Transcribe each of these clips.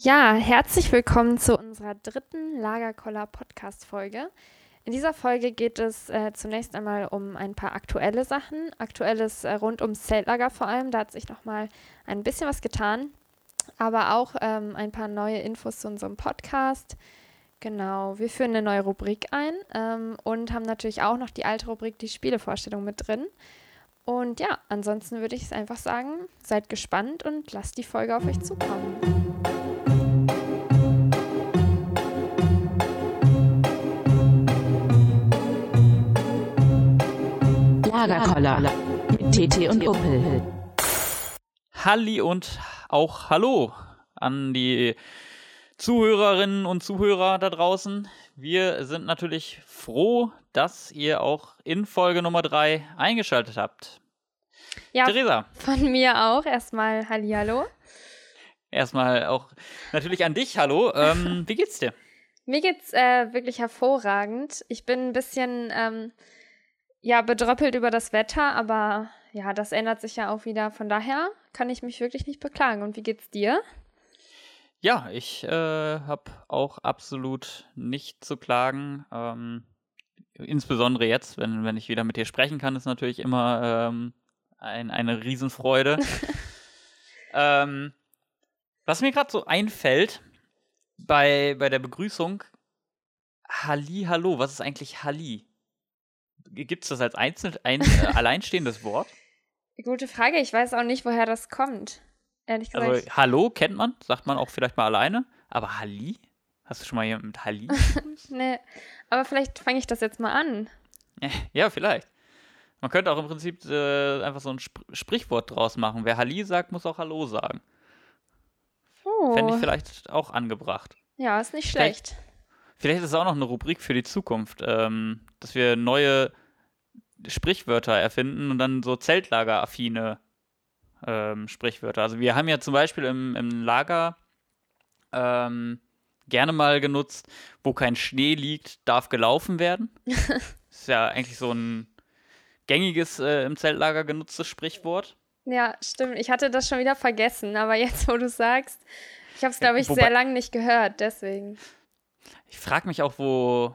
Ja, herzlich willkommen zu unserer dritten Lagerkoller Podcast Folge. In dieser Folge geht es äh, zunächst einmal um ein paar aktuelle Sachen, aktuelles äh, rund ums Zeltlager vor allem. Da hat sich noch mal ein bisschen was getan, aber auch ähm, ein paar neue Infos zu unserem Podcast. Genau, wir führen eine neue Rubrik ein ähm, und haben natürlich auch noch die alte Rubrik, die Spielevorstellung mit drin. Und ja, ansonsten würde ich es einfach sagen, seid gespannt und lasst die Folge auf euch zukommen. Lagerkoller mit TT und Opel. Halli und auch Hallo an die Zuhörerinnen und Zuhörer da draußen. Wir sind natürlich froh, dass ihr auch in Folge Nummer 3 eingeschaltet habt. Ja, Theresa. Von mir auch. Erstmal Hallihallo. Erstmal auch natürlich an dich, hallo. Ähm, wie geht's dir? Mir geht's äh, wirklich hervorragend. Ich bin ein bisschen ähm, ja, bedröppelt über das Wetter, aber ja, das ändert sich ja auch wieder. Von daher kann ich mich wirklich nicht beklagen. Und wie geht's dir? Ja, ich äh, habe auch absolut nicht zu klagen. Ähm, insbesondere jetzt, wenn, wenn ich wieder mit dir sprechen kann, ist natürlich immer ähm, ein, eine Riesenfreude. ähm, was mir gerade so einfällt bei, bei der Begrüßung, Halli, hallo, was ist eigentlich Halli? Gibt es das als einzeln, ein äh, alleinstehendes Wort? Gute Frage. Ich weiß auch nicht, woher das kommt. Ehrlich gesagt. Also, Hallo kennt man, sagt man auch vielleicht mal alleine. Aber Halli? Hast du schon mal jemand mit Halli? nee. Aber vielleicht fange ich das jetzt mal an. Ja, vielleicht. Man könnte auch im Prinzip äh, einfach so ein Sp Sprichwort draus machen. Wer Halli sagt, muss auch Hallo sagen. Oh. Fände ich vielleicht auch angebracht. Ja, ist nicht schlecht. Vielleicht, vielleicht ist es auch noch eine Rubrik für die Zukunft, ähm, dass wir neue Sprichwörter erfinden und dann so Zeltlager-affine ähm, Sprichwörter. Also wir haben ja zum Beispiel im, im Lager ähm, gerne mal genutzt, wo kein Schnee liegt, darf gelaufen werden. ist ja eigentlich so ein gängiges äh, im Zeltlager genutztes Sprichwort. Ja, stimmt. Ich hatte das schon wieder vergessen, aber jetzt, wo du sagst, ich habe es, glaube ich, Wobei, sehr lange nicht gehört, deswegen. Ich frage mich auch, wo,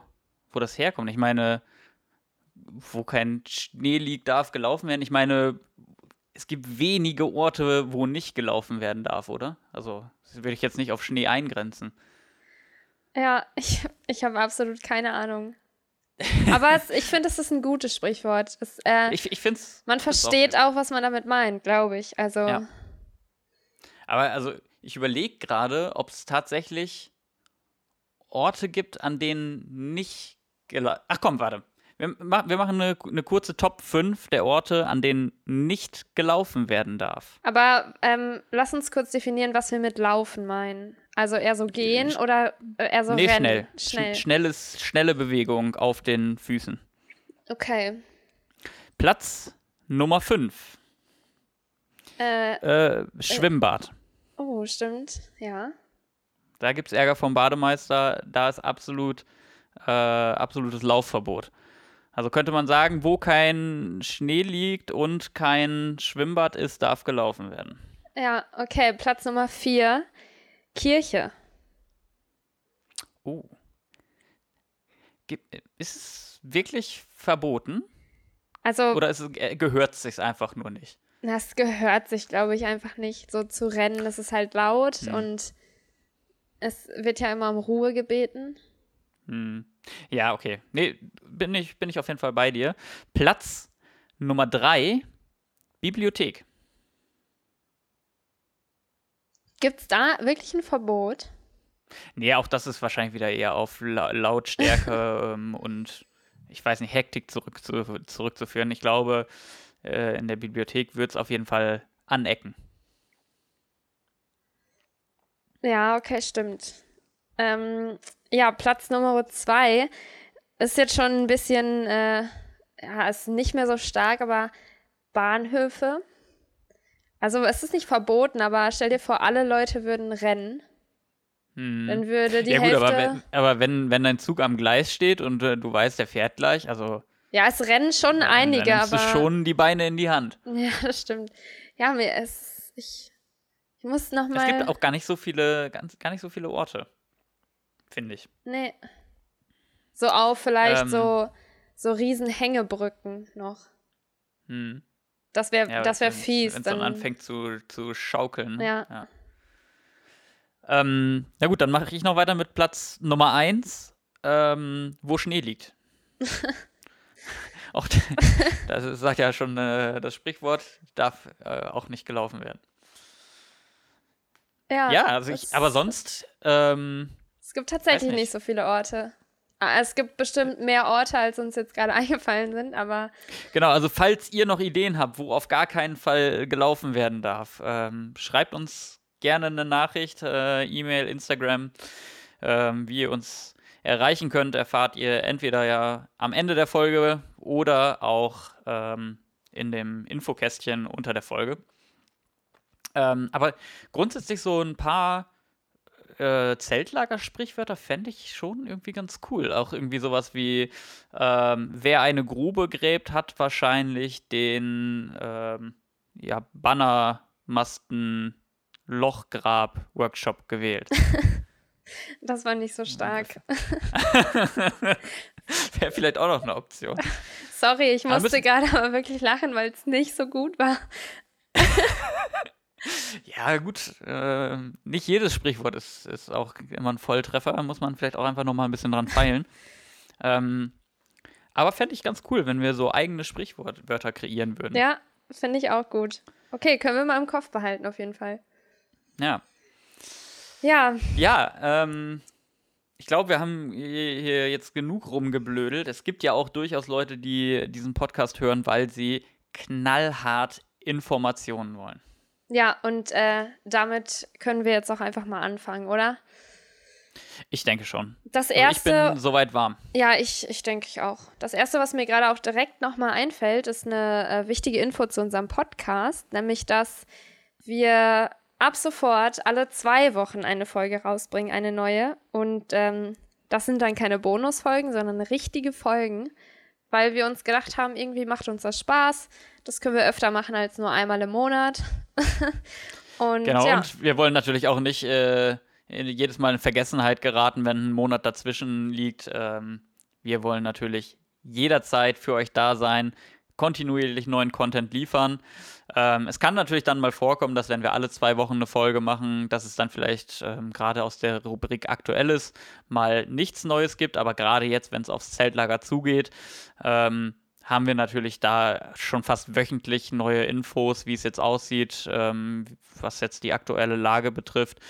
wo das herkommt. Ich meine, wo kein Schnee liegt, darf gelaufen werden. Ich meine, es gibt wenige Orte, wo nicht gelaufen werden darf, oder? Also, das würde ich jetzt nicht auf Schnee eingrenzen. Ja, ich, ich habe absolut keine Ahnung. Aber es, ich finde, es ist ein gutes Sprichwort. Es, äh, ich ich finde Man versteht auch, auch, was man damit meint, glaube ich. Also. Ja. Aber also, ich überlege gerade, ob es tatsächlich Orte gibt, an denen nicht. Ach komm, warte. Wir, wir machen eine, eine, kurze Top 5 der Orte, an denen nicht gelaufen werden darf. Aber ähm, lass uns kurz definieren, was wir mit Laufen meinen. Also eher so gehen Sch oder äh, eher so nee, rennen? Schnell. schnell. Schnelles, schnelle Bewegung auf den Füßen. Okay. Platz Nummer 5. Äh, äh, Schwimmbad. Äh, oh, stimmt, ja. Da gibt es Ärger vom Bademeister. Da ist absolut äh, absolutes Laufverbot. Also könnte man sagen, wo kein Schnee liegt und kein Schwimmbad ist, darf gelaufen werden. Ja, okay. Platz Nummer vier. Kirche. Oh. Ist es wirklich verboten? Also. Oder es, äh, gehört es sich einfach nur nicht? Das gehört sich, glaube ich, einfach nicht. So zu rennen, das ist halt laut hm. und es wird ja immer um Ruhe gebeten. Hm. Ja, okay. Nee, bin ich, bin ich auf jeden Fall bei dir. Platz Nummer drei, Bibliothek. Gibt es da wirklich ein Verbot? Nee, auch das ist wahrscheinlich wieder eher auf La Lautstärke ähm, und ich weiß nicht, Hektik zurück zu, zurückzuführen. Ich glaube, äh, in der Bibliothek wird es auf jeden Fall anecken. Ja, okay, stimmt. Ähm, ja, Platz Nummer zwei ist jetzt schon ein bisschen, äh, ja, ist nicht mehr so stark, aber Bahnhöfe. Also es ist nicht verboten, aber stell dir vor, alle Leute würden rennen. Hm. Dann würde die ja, gut, Hälfte... aber, wenn, aber wenn, wenn dein Zug am Gleis steht und äh, du weißt, der fährt gleich, also... Ja, es rennen schon einige, dann nimmst aber... du schon die Beine in die Hand. Ja, das stimmt. Ja, mir ist... Ich, Ich muss noch mal. Es gibt auch gar nicht so viele, ganz, gar nicht so viele Orte, finde ich. Nee. So auf vielleicht Ähm. so, so riesen Hängebrücken noch. Hm. Das wäre Ja, das wär fies. Wenn es Dann, dann anfängt zu, zu schaukeln. ne? Ja. Ähm, na gut, dann mache ich noch weiter mit Platz Nummer 1, ähm, wo Schnee liegt. auch das sagt ja schon äh, das Sprichwort, darf äh, auch nicht gelaufen werden. Ja, Ja, also ich, aber sonst, ähm, Es gibt tatsächlich nicht. nicht so viele Orte. Ah, Es gibt bestimmt mehr Orte, als uns jetzt gerade eingefallen sind, aber genau, also falls ihr noch Ideen habt, wo auf gar keinen Fall gelaufen werden darf, ähm, schreibt uns gerne eine Nachricht, äh, E-Mail, Instagram, ähm, wie ihr uns erreichen könnt, erfahrt ihr entweder ja am Ende der Folge oder auch ähm, in dem Infokästchen unter der Folge. Ähm, aber grundsätzlich so ein paar äh, Zeltlager-Sprichwörter fände ich schon irgendwie ganz cool. Auch irgendwie sowas wie, ähm, wer eine Grube gräbt, hat wahrscheinlich den ähm, ja, Bannermasten Lochgrab-Workshop gewählt. das war nicht so stark. Wäre vielleicht auch noch eine Option. Sorry, ich musste gerade aber wirklich lachen, weil es nicht so gut war. Ja, gut, äh, nicht jedes Sprichwort ist, ist auch immer ein Volltreffer. Da muss man vielleicht auch einfach noch mal ein bisschen dran feilen. ähm, aber fände ich ganz cool, wenn wir so eigene Sprichwörter kreieren würden. Ja, finde ich auch gut. Okay, können wir mal im Kopf behalten, auf jeden Fall. Ja, Ja, ja ähm, ich glaube, wir haben hier jetzt genug rumgeblödelt. Es gibt ja auch durchaus Leute, die diesen Podcast hören, weil sie knallhart Informationen wollen. Ja, und äh, damit können wir jetzt auch einfach mal anfangen, oder? Ich denke schon. Das Also erste. ich bin soweit warm. Ja, ich, ich denke ich auch. Das erste, was mir gerade auch direkt nochmal einfällt, ist eine äh, wichtige Info zu unserem Podcast, nämlich dass wir ab sofort alle zwei Wochen eine Folge rausbringen, eine neue. Und ähm, das sind dann keine Bonusfolgen, sondern richtige Folgen, weil wir uns gedacht haben, irgendwie macht uns das Spaß. Das können wir öfter machen als nur einmal im Monat. und Genau, ja, und wir wollen natürlich auch nicht äh, jedes Mal in Vergessenheit geraten, wenn ein Monat dazwischen liegt. Ähm, wir wollen natürlich jederzeit für euch da sein, kontinuierlich neuen Content liefern. Ähm, es kann natürlich dann mal vorkommen, dass wenn wir alle zwei Wochen eine Folge machen, dass es dann vielleicht ähm, gerade aus der Rubrik Aktuelles mal nichts Neues gibt, aber gerade jetzt, wenn es aufs Zeltlager zugeht, ähm, haben wir natürlich da schon fast wöchentlich neue Infos, wie es jetzt aussieht, ähm, was jetzt die aktuelle Lage betrifft,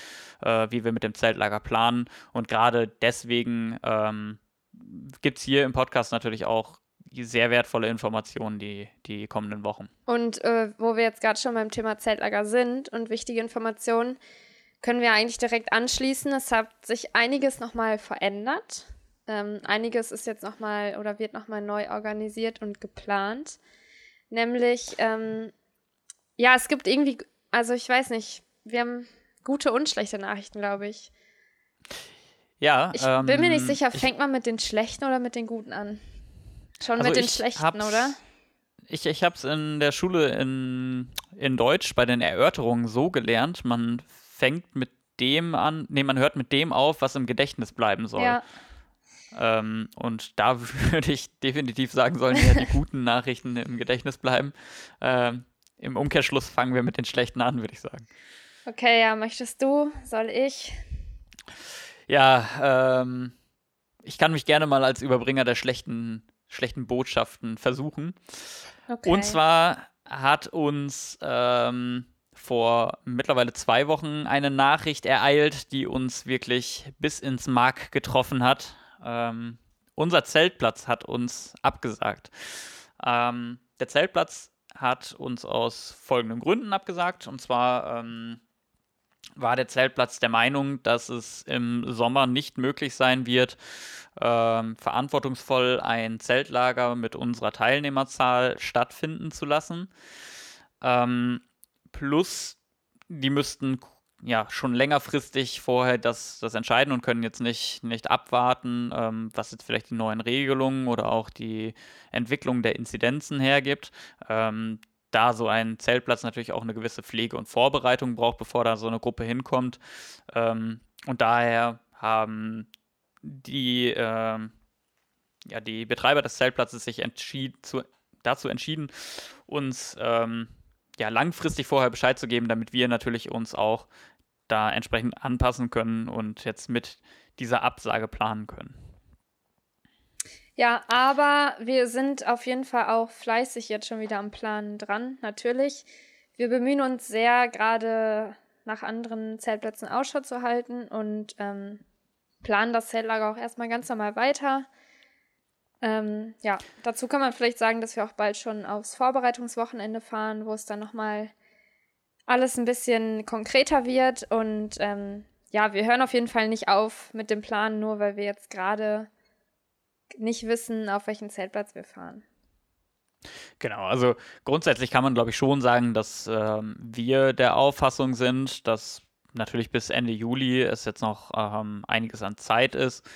äh, wie wir mit dem Zeltlager planen. Und gerade deswegen ähm, gibt es hier im Podcast natürlich auch sehr wertvolle Informationen die, die kommenden Wochen. Und äh, wo wir jetzt gerade schon beim Thema Zeltlager sind und wichtige Informationen, können wir eigentlich direkt anschließen. Es hat sich einiges nochmal verändert. Ähm, einiges ist jetzt nochmal oder wird nochmal neu organisiert und geplant. Nämlich, ähm, ja, es gibt irgendwie, also ich weiß nicht, wir haben gute und schlechte Nachrichten, glaube ich. Ja, Ich bin mir nicht ähm, sicher, ich- fängt man mit den schlechten oder mit den guten an? Schon Also mit den schlechten, oder? Ich, ich habe es in der Schule in, in Deutsch bei den Erörterungen so gelernt, man fängt mit dem an, nee, man hört mit dem auf, was im Gedächtnis bleiben soll. Ja, Ähm, und da würde ich definitiv sagen, sollen ja die guten Nachrichten im Gedächtnis bleiben. Ähm, Im Umkehrschluss fangen wir mit den schlechten an, würde ich sagen. okay, ja, möchtest du? Soll ich? Ja, ähm, ich kann mich gerne mal als Überbringer der schlechten, schlechten Botschaften versuchen. Okay. Und zwar hat uns ähm, vor mittlerweile zwei Wochen eine Nachricht ereilt, die uns wirklich bis ins Mark getroffen hat. Ähm, unser Zeltplatz hat uns abgesagt. Ähm, der Zeltplatz hat uns aus folgenden Gründen abgesagt. Und zwar ähm, war der Zeltplatz der Meinung, dass es im Sommer nicht möglich sein wird, ähm, verantwortungsvoll ein Zeltlager mit unserer Teilnehmerzahl stattfinden zu lassen. Ähm, plus, die müssten ja schon längerfristig vorher das, das entscheiden und können jetzt nicht, nicht abwarten, ähm, was jetzt vielleicht die neuen Regelungen oder auch die Entwicklung der Inzidenzen hergibt. Ähm, da so ein Zeltplatz natürlich auch eine gewisse Pflege und Vorbereitung braucht, bevor da so eine Gruppe hinkommt. Ähm, und daher haben die, äh, ja, die Betreiber des Zeltplatzes sich entschied, zu, dazu entschieden, uns ähm, ja, langfristig vorher Bescheid zu geben, damit wir natürlich uns auch da entsprechend anpassen können und jetzt mit dieser Absage planen können. Ja, aber wir sind auf jeden Fall auch fleißig jetzt schon wieder am Plan dran, natürlich. Wir bemühen uns sehr, gerade nach anderen Zeltplätzen Ausschau zu halten und ähm, planen das Zeltlager auch erstmal ganz normal weiter. Ähm, ja, dazu kann man vielleicht sagen, dass wir auch bald schon aufs Vorbereitungswochenende fahren, wo es dann nochmal alles ein bisschen konkreter wird. Und ähm, ja, wir hören auf jeden Fall nicht auf mit dem Plan, nur weil wir jetzt gerade nicht wissen, auf welchen Zeltplatz wir fahren. Genau, also grundsätzlich kann man, glaube ich, schon sagen, dass ähm, wir der Auffassung sind, dass natürlich bis Ende Juli es jetzt noch ähm, einiges an Zeit ist,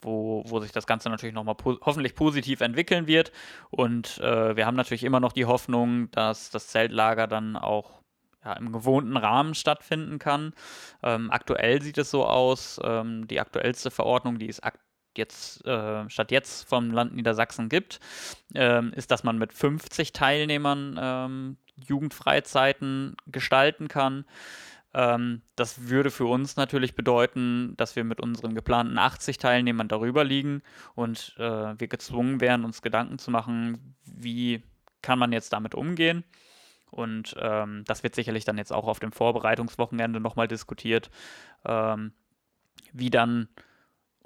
wo, wo sich das Ganze natürlich nochmal po hoffentlich positiv entwickeln wird. Und äh, wir haben natürlich immer noch die Hoffnung, dass das Zeltlager dann auch ja, im gewohnten Rahmen stattfinden kann. Ähm, aktuell sieht es so aus, ähm, die aktuellste Verordnung, die aktuell jetzt äh, statt jetzt vom Land Niedersachsen gibt, ähm, ist, dass man mit 50 Teilnehmern ähm, Jugendfreizeiten gestalten kann. Ähm, das würde für uns natürlich bedeuten, dass wir mit unseren geplanten 80 Teilnehmern darüber liegen und äh, wir gezwungen wären, uns Gedanken zu machen, wie kann man jetzt damit umgehen. Und ähm, das wird sicherlich dann jetzt auch auf dem Vorbereitungswochenende nochmal diskutiert, ähm, wie dann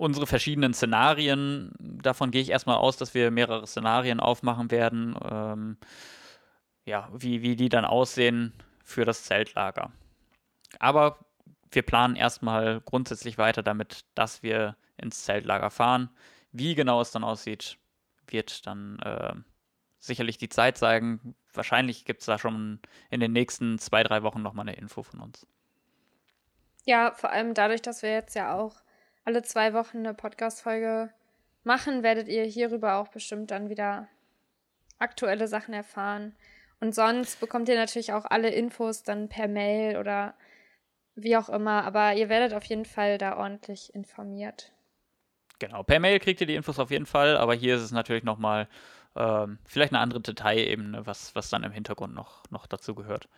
unsere verschiedenen Szenarien, davon gehe ich erstmal aus, dass wir mehrere Szenarien aufmachen werden, ähm, ja, wie, wie die dann aussehen für das Zeltlager. Aber wir planen erstmal grundsätzlich weiter damit, dass wir ins Zeltlager fahren. Wie genau es dann aussieht, wird dann äh, sicherlich die Zeit zeigen. Wahrscheinlich gibt es da schon in den nächsten zwei, drei Wochen nochmal eine Info von uns. Ja, vor allem dadurch, dass wir jetzt ja auch alle zwei Wochen eine Podcast-Folge machen, werdet ihr hierüber auch bestimmt dann wieder aktuelle Sachen erfahren. Und sonst bekommt ihr natürlich auch alle Infos dann per Mail oder wie auch immer. Aber ihr werdet auf jeden Fall da ordentlich informiert. Genau, per Mail kriegt ihr die Infos auf jeden Fall, aber hier ist es natürlich nochmal ähm, vielleicht eine andere Detailebene, was, was dann im Hintergrund noch, noch dazu gehört.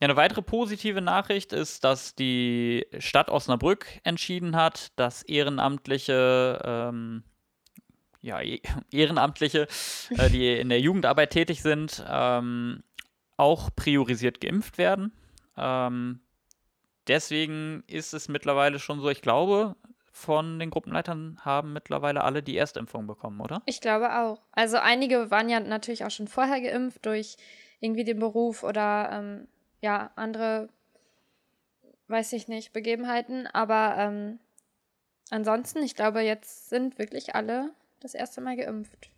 Ja, eine weitere positive Nachricht ist, dass die Stadt Osnabrück entschieden hat, dass Ehrenamtliche, ähm, ja, e-, Ehrenamtliche, äh, die in der Jugendarbeit tätig sind, ähm, auch priorisiert geimpft werden. Ähm, deswegen ist es mittlerweile schon so, ich glaube, von den Gruppenleitern haben mittlerweile alle die Erstimpfung bekommen, oder? Ich glaube auch. Also einige waren ja natürlich auch schon vorher geimpft durch irgendwie den Beruf oder ähm, ja, andere, weiß ich nicht, Begebenheiten. Aber ähm, ansonsten, ich glaube, jetzt sind wirklich alle das erste Mal geimpft.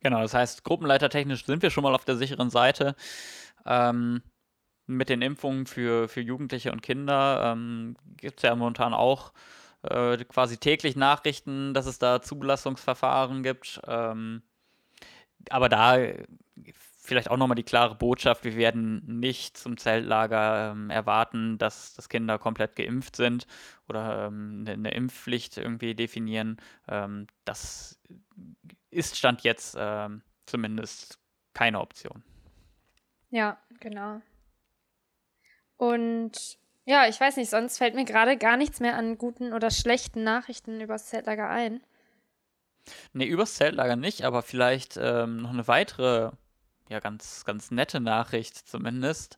Genau, das heißt, gruppenleitertechnisch sind wir schon mal auf der sicheren Seite. Ähm, mit den Impfungen für, für Jugendliche und Kinder ähm, gibt es ja momentan auch äh, quasi täglich Nachrichten, dass es da Zulassungsverfahren gibt. Ähm, aber da vielleicht auch nochmal die klare Botschaft, wir werden nicht zum Zeltlager ähm, erwarten, dass, dass Kinder komplett geimpft sind oder ähm, eine, eine, Impfpflicht irgendwie definieren. Ähm, das ist Stand jetzt ähm, zumindest keine Option. Ja, genau. Und ja, ich weiß nicht, sonst fällt mir gerade gar nichts mehr an guten oder schlechten Nachrichten über das Zeltlager ein. Nee, übers Zeltlager nicht, aber vielleicht ähm, noch eine weitere ja, ganz, ganz nette Nachricht zumindest.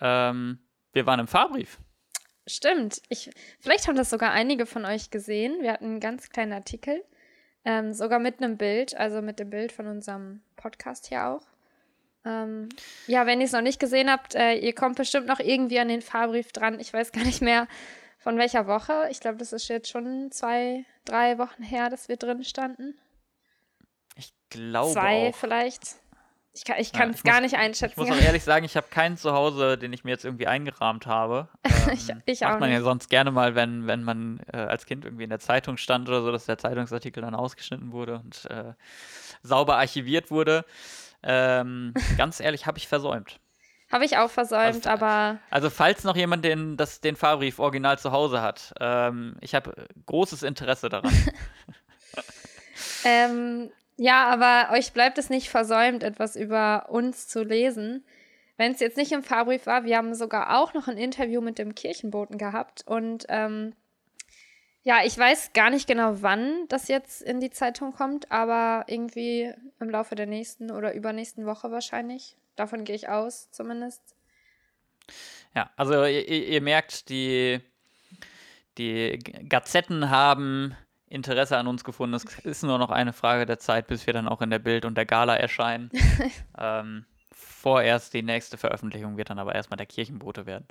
Ähm, wir waren im Fahrbrief. Stimmt. Ich, vielleicht haben das sogar einige von euch gesehen. Wir hatten einen ganz kleinen Artikel, ähm, sogar mit einem Bild, also mit dem Bild von unserem Podcast hier auch. Ähm, ja, wenn ihr es noch nicht gesehen habt, äh, ihr kommt bestimmt noch irgendwie an den Fahrbrief dran. Ich weiß gar nicht mehr von welcher Woche. Ich glaube, das ist jetzt schon zwei, drei Wochen her, dass wir drin standen. Ich glaube. Zwei auch. vielleicht. Ich kann es ja, gar nicht einschätzen. Ich muss auch ehrlich sagen, ich habe keinen zu Hause, den ich mir jetzt irgendwie eingerahmt habe. Ähm, ich, ich macht man nicht. ja sonst gerne mal, wenn, wenn man äh, als Kind irgendwie in der Zeitung stand oder so, dass der Zeitungsartikel dann ausgeschnitten wurde und äh, sauber archiviert wurde. Ähm, ganz ehrlich, habe ich versäumt. Habe ich auch versäumt, Also, aber Also falls noch jemand den, das, den Fahrbrief original zu Hause hat, ähm, ich habe großes Interesse daran. ähm, ja, aber euch bleibt es nicht versäumt, etwas über uns zu lesen. Wenn es jetzt nicht im Fahrbrief war, wir haben sogar auch noch ein Interview mit dem Kirchenboten gehabt und ähm, ja, ich weiß gar nicht genau, wann das jetzt in die Zeitung kommt, aber irgendwie im Laufe der nächsten oder übernächsten Woche wahrscheinlich. Davon gehe ich aus, zumindest. Ja, also ihr, ihr merkt, die, die Gazetten haben Interesse an uns gefunden. Es ist nur noch eine Frage der Zeit, bis wir dann auch in der Bild und der Gala erscheinen. ähm, vorerst die nächste Veröffentlichung wird dann aber erstmal der Kirchenbote werden.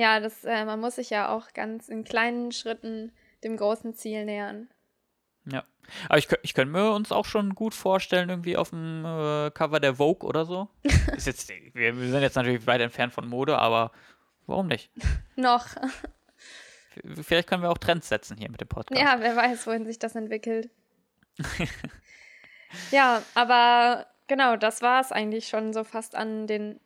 Ja, das, äh, man muss sich ja auch ganz in kleinen Schritten dem großen Ziel nähern. Ja. Aber ich, ich könnte mir uns auch schon gut vorstellen, irgendwie auf dem äh, Cover der Vogue oder so. Ist jetzt, wir, wir sind jetzt natürlich weit entfernt von Mode, aber warum nicht? Noch. Vielleicht können wir auch Trends setzen hier mit dem Podcast. Ja, wer weiß, wohin sich das entwickelt. ja, aber genau, das war es eigentlich schon so fast an den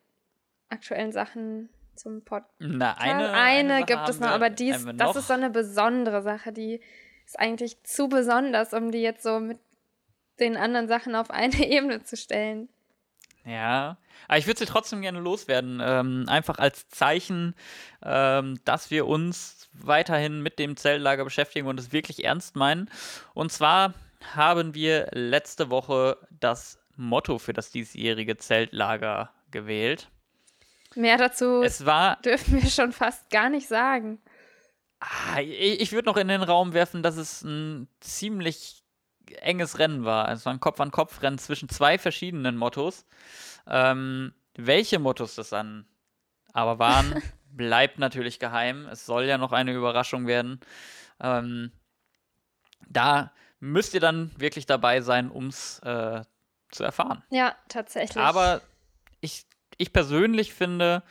aktuellen Sachen zum Podcast. Na, eine, eine, Sache gibt es noch, wir- aber dies, wir das noch. ist so eine besondere Sache, die ist eigentlich zu besonders, um die jetzt so mit den anderen Sachen auf eine Ebene zu stellen. Ja, aber ich würde sie trotzdem gerne loswerden. Ähm, einfach als Zeichen, ähm, dass wir uns weiterhin mit dem Zeltlager beschäftigen und es wirklich ernst meinen. Und zwar haben wir letzte Woche das Motto für das diesjährige Zeltlager gewählt. Mehr dazu Es war, dürfen wir schon fast gar nicht sagen. ah, ich, würde noch in den Raum werfen, dass es ein ziemlich enges Rennen war. Es war ein Kopf-an-Kopf-Rennen zwischen zwei verschiedenen Mottos. Ähm, welche Mottos das dann aber waren, bleibt natürlich geheim. Es soll ja noch eine Überraschung werden. Ähm, da müsst ihr dann wirklich dabei sein, um es äh, zu erfahren. Ja, tatsächlich. Aber ich, ich persönlich finde,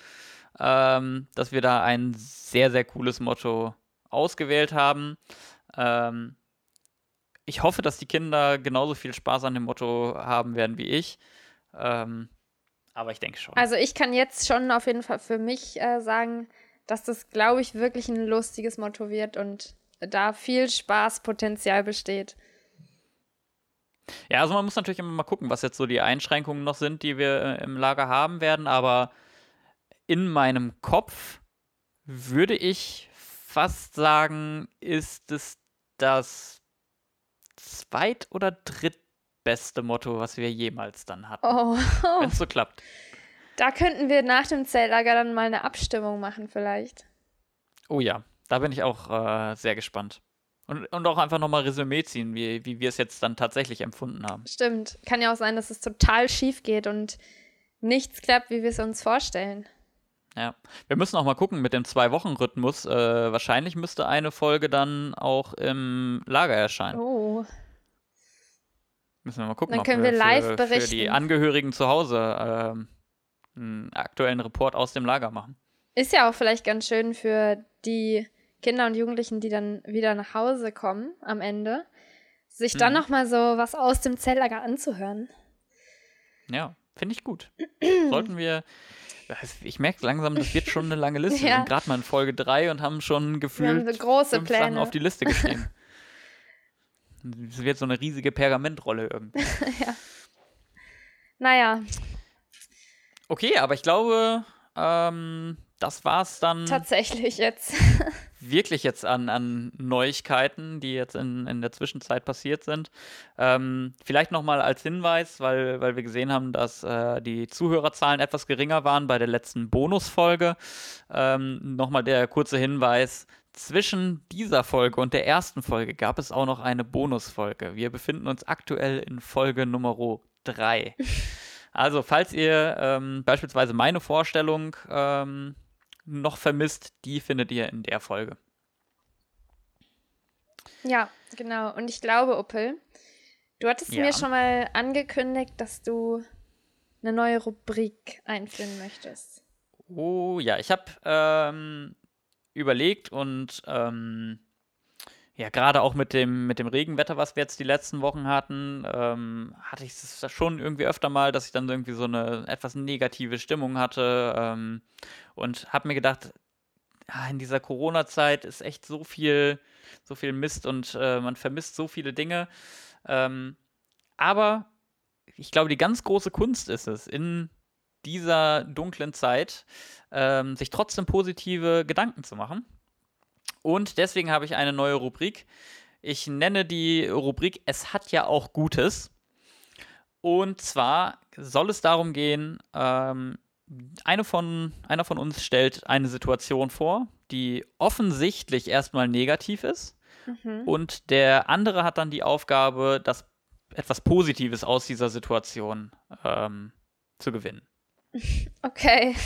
ähm, dass wir da ein sehr, sehr cooles Motto ausgewählt haben. Ähm, ich hoffe, dass die Kinder genauso viel Spaß an dem Motto haben werden wie ich. Ähm, aber ich denke schon. Also ich kann jetzt schon auf jeden Fall für mich äh, sagen, dass das, glaube ich, wirklich ein lustiges Motto wird und da viel Spaßpotenzial besteht. Ja, also man muss natürlich immer mal gucken, was jetzt so die Einschränkungen noch sind, die wir äh, im Lager haben werden, aber in meinem Kopf würde ich fast sagen, ist es das zweit- oder drittbeste Motto, was wir jemals dann hatten. Oh, Wenn es so klappt. da könnten wir nach dem Zeltlager dann mal eine Abstimmung machen vielleicht. Oh ja, da bin ich auch äh, sehr gespannt. Und, und auch einfach nochmal Resümee ziehen, wie, wie wir es jetzt dann tatsächlich empfunden haben. Stimmt. Kann ja auch sein, dass es total schief geht und nichts klappt, wie wir es uns vorstellen. Ja, wir müssen auch mal gucken mit dem Zwei-Wochen-Rhythmus. Äh, wahrscheinlich müsste eine Folge dann auch im Lager erscheinen. Oh. Müssen wir mal gucken, Dann ob können wir live für, für die berichten. Angehörigen zu Hause ähm, einen aktuellen Report aus dem Lager machen. Ist ja auch vielleicht ganz schön für die Kinder und Jugendlichen, die dann wieder nach Hause kommen am Ende, sich dann Mhm. noch mal so was aus dem Zeltlager anzuhören. Ja, finde ich gut. Sollten wir. Ich merke langsam, das wird schon eine lange Liste. Wir Ja. sind gerade mal in Folge 3 und haben schon gefühlt so große fünf Sachen Pläne. auf die Liste geschrieben. Es wird so eine riesige Pergamentrolle irgendwie. Naja, Okay, aber ich glaube, ähm, das war's dann tatsächlich jetzt. wirklich jetzt an, an Neuigkeiten, die jetzt in, in der Zwischenzeit passiert sind. Ähm, vielleicht nochmal als Hinweis, weil, weil wir gesehen haben, dass äh, die Zuhörerzahlen etwas geringer waren bei der letzten Bonusfolge. Ähm, nochmal der kurze Hinweis. Zwischen dieser Folge und der ersten Folge gab es auch noch eine Bonusfolge. Wir befinden uns aktuell in Folge Nummer 3. Also, falls ihr ähm, beispielsweise meine Vorstellung ähm, noch vermisst, die findet ihr in der Folge. Ja, genau. Und ich glaube, Uppel, du hattest Ja. mir schon mal angekündigt, dass du eine neue Rubrik einführen möchtest. Oh ja, ich habe ähm, überlegt und ähm, ja, gerade auch mit dem, mit dem Regenwetter, was wir jetzt die letzten Wochen hatten, ähm, hatte ich es schon irgendwie öfter mal, dass ich dann irgendwie so eine etwas negative Stimmung hatte ähm, und habe mir gedacht, in dieser Corona-Zeit ist echt so viel, so viel Mist und äh, man vermisst so viele Dinge. Ähm, aber ich glaube, die ganz große Kunst ist es, in dieser dunklen Zeit ähm, sich trotzdem positive Gedanken zu machen. Und deswegen habe ich eine neue Rubrik. Ich nenne die Rubrik Es hat ja auch Gutes. Und zwar soll es darum gehen, ähm, eine von, einer von uns stellt eine Situation vor, die offensichtlich erstmal negativ ist. Mhm. Und der andere hat dann die Aufgabe, das etwas Positives aus dieser Situation ähm, zu gewinnen. Okay.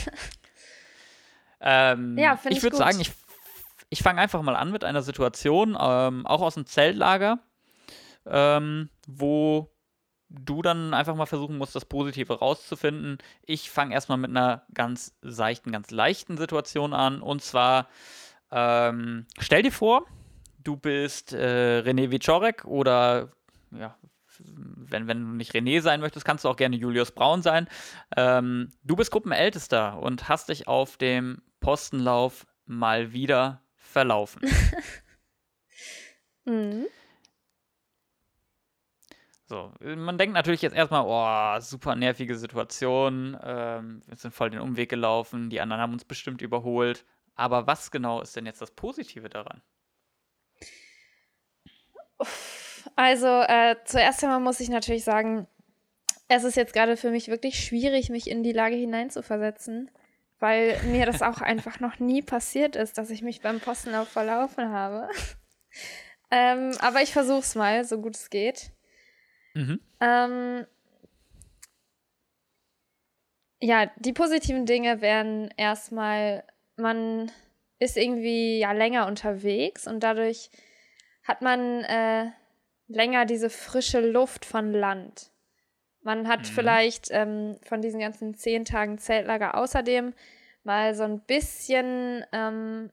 Ähm, ja, finde ich. Ich würde sagen, ich, ich fange einfach mal an mit einer Situation, ähm, auch aus dem Zeltlager, ähm, wo du dann einfach mal versuchen musst, das Positive rauszufinden. Ich fange erstmal mit einer ganz seichten, ganz leichten Situation an. Und zwar, ähm, stell dir vor, du bist äh, René Wiczorek oder ja, wenn, wenn du nicht René sein möchtest, kannst du auch gerne Julius Braun sein. Ähm, du bist Gruppenältester und hast dich auf dem Postenlauf mal wieder verlaufen. mhm. So, man denkt natürlich jetzt erstmal, oh, super nervige Situation, ähm, wir sind voll den Umweg gelaufen, die anderen haben uns bestimmt überholt. Aber was genau ist denn jetzt das Positive daran? Also, äh, zuerst einmal muss ich natürlich sagen, es ist jetzt gerade für mich wirklich schwierig, mich in die Lage hineinzuversetzen, weil mir das auch einfach noch nie passiert ist, dass ich mich beim Postenlauf verlaufen habe. ähm, aber ich versuche es mal, so gut es geht. Mhm. Ähm, ja, die positiven Dinge wären erstmal, man ist irgendwie ja länger unterwegs und dadurch hat man äh, länger diese frische Luft von Land. Man hat mhm. vielleicht ähm, von diesen ganzen zehn Tagen Zeltlager außerdem mal so ein bisschen ähm,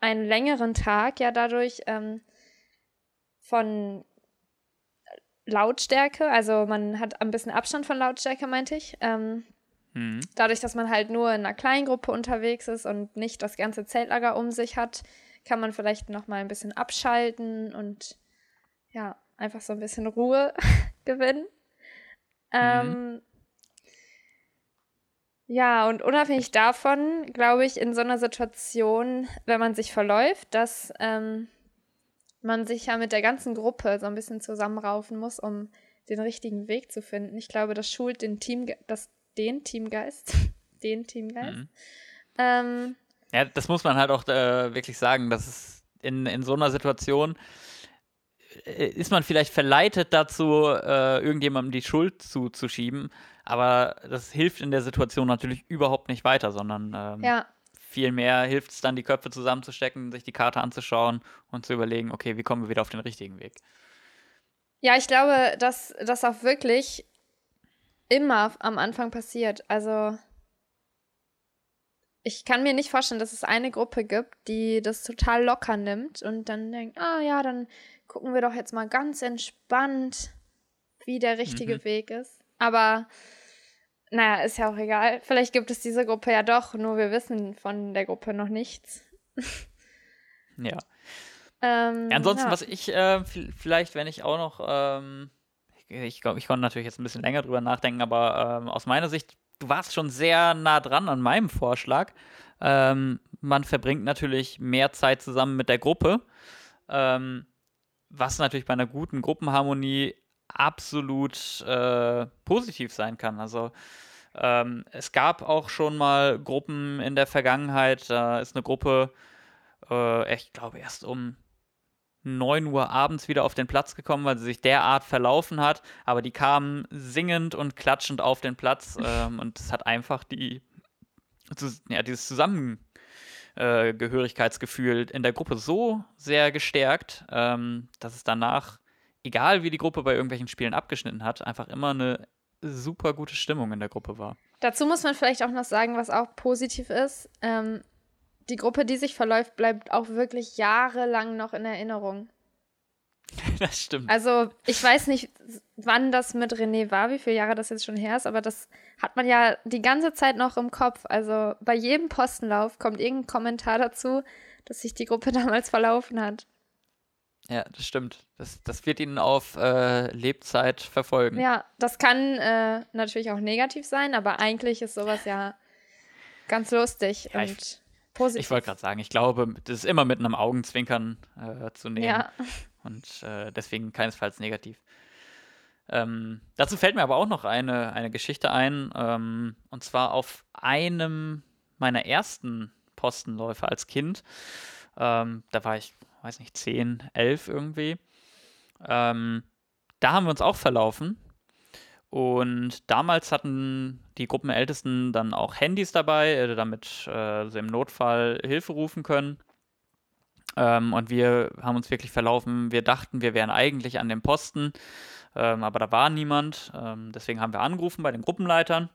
einen längeren Tag ja dadurch ähm, von Lautstärke, also man hat ein bisschen Abstand von Lautstärke, meinte ich. Ähm, mhm. Dadurch, dass man halt nur in einer kleinen Gruppe unterwegs ist und nicht das ganze Zeltlager um sich hat, kann man vielleicht noch mal ein bisschen abschalten und ja, einfach so ein bisschen Ruhe gewinnen. Mhm. Ähm, ja, und unabhängig davon, glaube ich, in so einer Situation, wenn man sich verläuft, dass ähm, man sich ja mit der ganzen Gruppe so ein bisschen zusammenraufen muss, um den richtigen Weg zu finden. Ich glaube, das schult den Team, das, den Teamgeist, den Teamgeist. Mhm. Ähm, ja, das muss man halt auch äh, wirklich sagen, dass es in, in so einer Situation ist man vielleicht verleitet dazu, äh, irgendjemandem die Schuld zuzuschieben, aber das hilft in der Situation natürlich überhaupt nicht weiter, sondern ähm, ja. Vielmehr hilft es dann, die Köpfe zusammenzustecken, sich die Karte anzuschauen und zu überlegen, okay, wie kommen wir wieder auf den richtigen Weg. Ja, ich glaube, dass das auch wirklich immer am Anfang passiert. Also ich kann mir nicht vorstellen, dass es eine Gruppe gibt, die das total locker nimmt und dann denkt, ah ja, dann gucken wir doch jetzt mal ganz entspannt, wie der richtige mhm. Weg ist. Aber naja, ist ja auch egal. Vielleicht gibt es diese Gruppe ja doch, nur wir wissen von der Gruppe noch nichts. ja. Ähm, ja ansonsten, ja. was ich äh, vielleicht, wenn ich auch noch, ähm, ich, ich, ich konnte natürlich jetzt ein bisschen länger drüber nachdenken, aber ähm, aus meiner Sicht, du warst schon sehr nah dran an meinem Vorschlag. Ähm, man verbringt natürlich mehr Zeit zusammen mit der Gruppe, ähm, was natürlich bei einer guten Gruppenharmonie absolut äh, positiv sein kann. Also ähm, es gab auch schon mal Gruppen in der Vergangenheit. Da ist eine Gruppe, äh, ich glaube, erst um 9 Uhr abends wieder auf den Platz gekommen, weil sie sich derart verlaufen hat. Aber die kamen singend und klatschend auf den Platz. Ähm, und es hat einfach die, ja, dieses Zusammengehörigkeitsgefühl in der Gruppe so sehr gestärkt, ähm, dass es danach egal wie die Gruppe bei irgendwelchen Spielen abgeschnitten hat, einfach immer eine super gute Stimmung in der Gruppe war. Dazu muss man vielleicht auch noch sagen, was auch positiv ist. Ähm, die Gruppe, die sich verläuft, bleibt auch wirklich jahrelang noch in Erinnerung. Das stimmt. Also, ich weiß nicht, wann das mit René war, wie viele Jahre das jetzt schon her ist, aber das hat man ja die ganze Zeit noch im Kopf. Also, bei jedem Postenlauf kommt irgendein Kommentar dazu, dass sich die Gruppe damals verlaufen hat. Ja, das stimmt. Das, das wird ihn auf äh, Lebzeit verfolgen. Ja, das kann äh, natürlich auch negativ sein, aber eigentlich ist sowas ja ganz lustig Ja, und positiv. Ich wollte gerade sagen, ich glaube, das ist immer mit einem Augenzwinkern äh, zu nehmen. ja, Und äh, deswegen keinesfalls negativ. Ähm, dazu fällt mir aber auch noch eine, eine Geschichte ein. Ähm, und zwar auf einem meiner ersten Postenläufe als Kind. Ähm, da war ich, weiß nicht, 10, 11 irgendwie. Ähm, da haben wir uns auch verlaufen. Und damals hatten die Gruppenältesten dann auch Handys dabei, äh, damit äh, sie im Notfall Hilfe rufen können. Ähm, und wir haben uns wirklich verlaufen. Wir dachten, wir wären eigentlich an dem Posten, ähm, aber da war niemand. Ähm, deswegen haben wir angerufen bei den Gruppenleitern.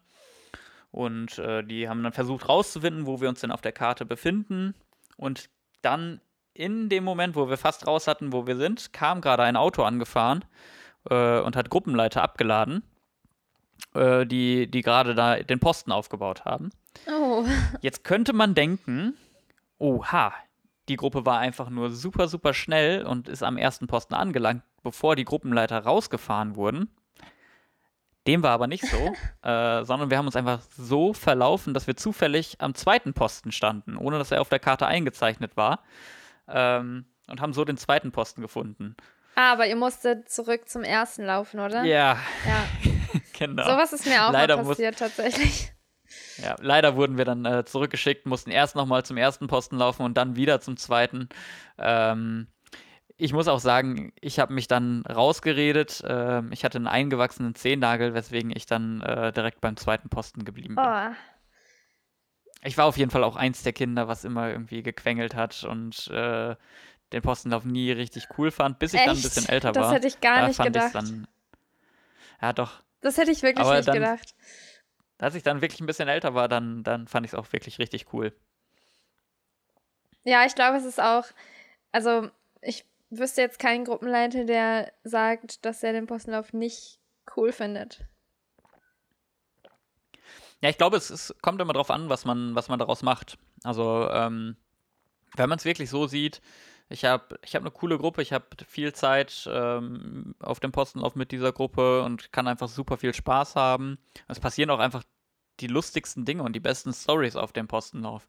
Und äh, die haben dann versucht rauszufinden, wo wir uns denn auf der Karte befinden. Und dann in dem Moment, wo wir fast raus hatten, wo wir sind, kam gerade ein Auto angefahren äh, und hat Gruppenleiter abgeladen, äh, die, die gerade da den Posten aufgebaut haben. oh, Jetzt könnte man denken, oha, die Gruppe war einfach nur super, super schnell und ist am ersten Posten angelangt, bevor die Gruppenleiter rausgefahren wurden. Dem war aber nicht so, äh, sondern wir haben uns einfach so verlaufen, dass wir zufällig am zweiten Posten standen, ohne dass er auf der Karte eingezeichnet war. Ähm, und haben so den zweiten Posten gefunden. ah, aber ihr musstet zurück zum ersten laufen, oder? Ja, Ja, genau. sowas ist mir auch Leider mal muss- passiert, tatsächlich. Ja, leider wurden wir dann äh, zurückgeschickt, mussten erst nochmal zum ersten Posten laufen und dann wieder zum zweiten. Ähm, ich muss auch sagen, ich habe mich dann rausgeredet. Ähm, ich hatte einen eingewachsenen Zehennagel, weswegen ich dann äh, direkt beim zweiten Posten geblieben bin. Oh, Ich war auf jeden Fall auch eins der Kinder, was immer irgendwie gequengelt hat und äh, den Postenlauf nie richtig cool fand, bis ich dann ein Echt? bisschen älter Das war. hätte ich gar da nicht fand gedacht. Dann, ja, doch. Das hätte ich wirklich Aber nicht dann- gedacht. Als ich dann wirklich ein bisschen älter war, dann, dann fand ich es auch wirklich richtig cool. Ja, ich glaube, es ist auch, also ich wüsste jetzt keinen Gruppenleiter, der sagt, dass er den Postenlauf nicht cool findet. Ja, ich glaube, es, es kommt immer darauf an, was man, was man daraus macht. Also, ähm, wenn man es wirklich so sieht, ich habe ich hab eine coole Gruppe, ich habe viel Zeit ähm, auf dem Postenlauf mit dieser Gruppe und kann einfach super viel Spaß haben. Es passieren auch einfach die lustigsten Dinge und die besten Stories auf dem Postenlauf.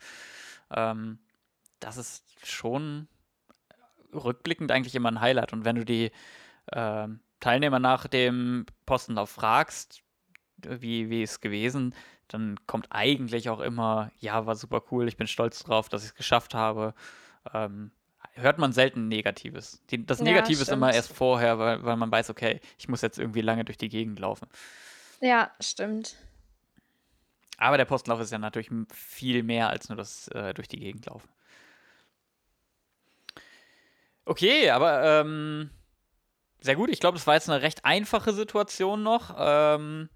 Ähm, das ist schon rückblickend eigentlich immer ein Highlight. Und wenn du die ähm, Teilnehmer nach dem Postenlauf fragst, wie, es gewesen, dann kommt eigentlich auch immer, ja, war super cool, ich bin stolz drauf, dass ich es geschafft habe. Ähm, hört man selten Negatives. Die, das Ja, Negative ist immer erst vorher, weil, weil man weiß, okay, ich muss jetzt irgendwie lange durch die Gegend laufen. Ja, stimmt. Aber der Postenlauf ist ja natürlich viel mehr als nur das äh, durch die Gegend laufen. Okay, aber ähm, sehr gut. Ich glaube, das war jetzt eine recht einfache Situation noch. Ähm,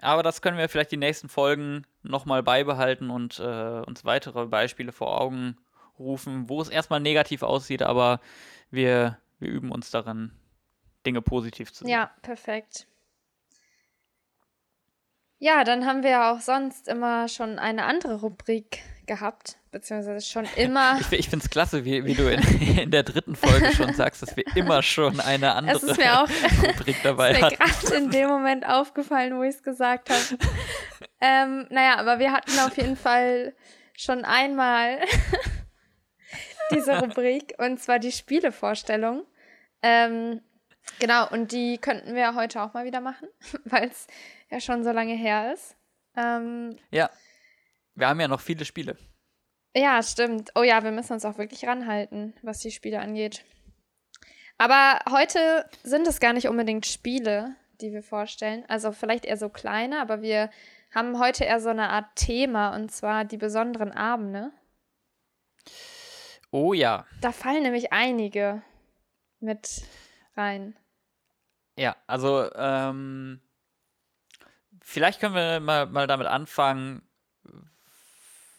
aber das können wir vielleicht die nächsten Folgen nochmal beibehalten und äh, uns weitere Beispiele vor Augen rufen, wo es erstmal negativ aussieht, aber wir, wir üben uns darin, Dinge positiv zu sehen. Ja, perfekt. Ja, dann haben wir ja auch sonst immer schon eine andere Rubrik gehabt, beziehungsweise schon immer. Ich, ich finde es klasse, wie, wie du in, in der dritten Folge schon sagst, dass wir immer schon eine andere Es ist mir auch Rubrik dabei ist mir hatten. gerade in dem Moment aufgefallen, wo ich es gesagt habe. ähm, naja, aber wir hatten auf jeden Fall schon einmal diese Rubrik und zwar die Spielevorstellung. Ähm, genau, und die könnten wir heute auch mal wieder machen, weil es ja schon so lange her ist. Ähm, Ja, wir haben ja noch viele Spiele. ja, stimmt. Oh ja, wir müssen uns auch wirklich ranhalten, was die Spiele angeht. Aber heute sind es gar nicht unbedingt Spiele, die wir vorstellen. Also vielleicht eher so kleine, aber wir haben heute eher so eine Art Thema und zwar die besonderen Abende. Oh ja, Da fallen nämlich einige mit rein. ja, also ähm, vielleicht können wir mal, mal damit anfangen,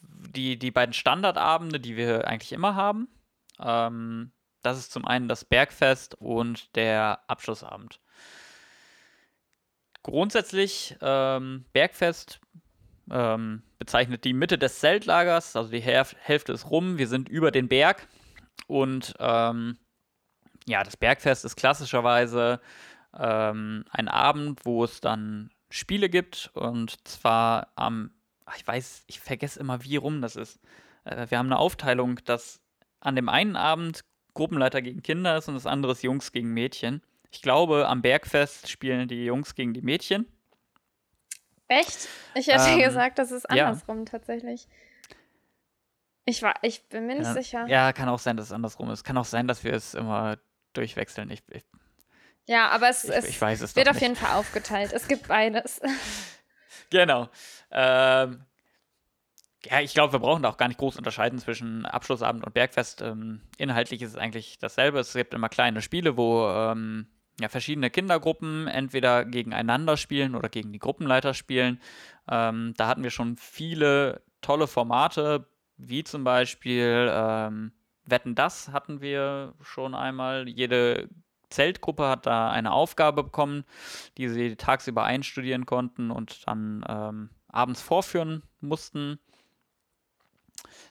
die, die beiden Standardabende, die wir eigentlich immer haben. Ähm, das ist zum einen das Bergfest und der Abschlussabend. Grundsätzlich ähm, Bergfest ähm, bezeichnet die Mitte des Zeltlagers, also die Hälfte ist rum. Wir sind über den Berg und ähm, ja, das Bergfest ist klassischerweise ähm, ein Abend, wo es dann Spiele gibt und zwar am, ich weiß, ich vergesse immer, wie rum das ist. Äh, wir haben eine Aufteilung, dass an dem einen Abend Gruppenleiter gegen Kinder ist und das andere ist Jungs gegen Mädchen. Ich glaube, am Bergfest spielen die Jungs gegen die Mädchen. Echt? Ich hätte ähm, gesagt, das ist andersrum ja. tatsächlich. Ich, war, ich bin mir nicht ja, sicher. Ja, kann auch sein, dass es andersrum ist. Kann auch sein, dass wir es immer durchwechseln. Ich, ich ja, aber es, ich, es, es wird auf jeden Fall aufgeteilt. Es gibt beides. genau. Ähm, ja, ich glaube, wir brauchen da auch gar nicht groß unterscheiden zwischen Abschlussabend und Bergfest. Ähm, inhaltlich ist es eigentlich dasselbe. Es gibt immer kleine Spiele, wo ähm, ja, verschiedene Kindergruppen entweder gegeneinander spielen oder gegen die Gruppenleiter spielen. Ähm, da hatten wir schon viele tolle Formate, wie zum Beispiel ähm, Wetten das hatten wir schon einmal. Jede Zeltgruppe hat da eine Aufgabe bekommen, die sie tagsüber einstudieren konnten und dann ähm, abends vorführen mussten.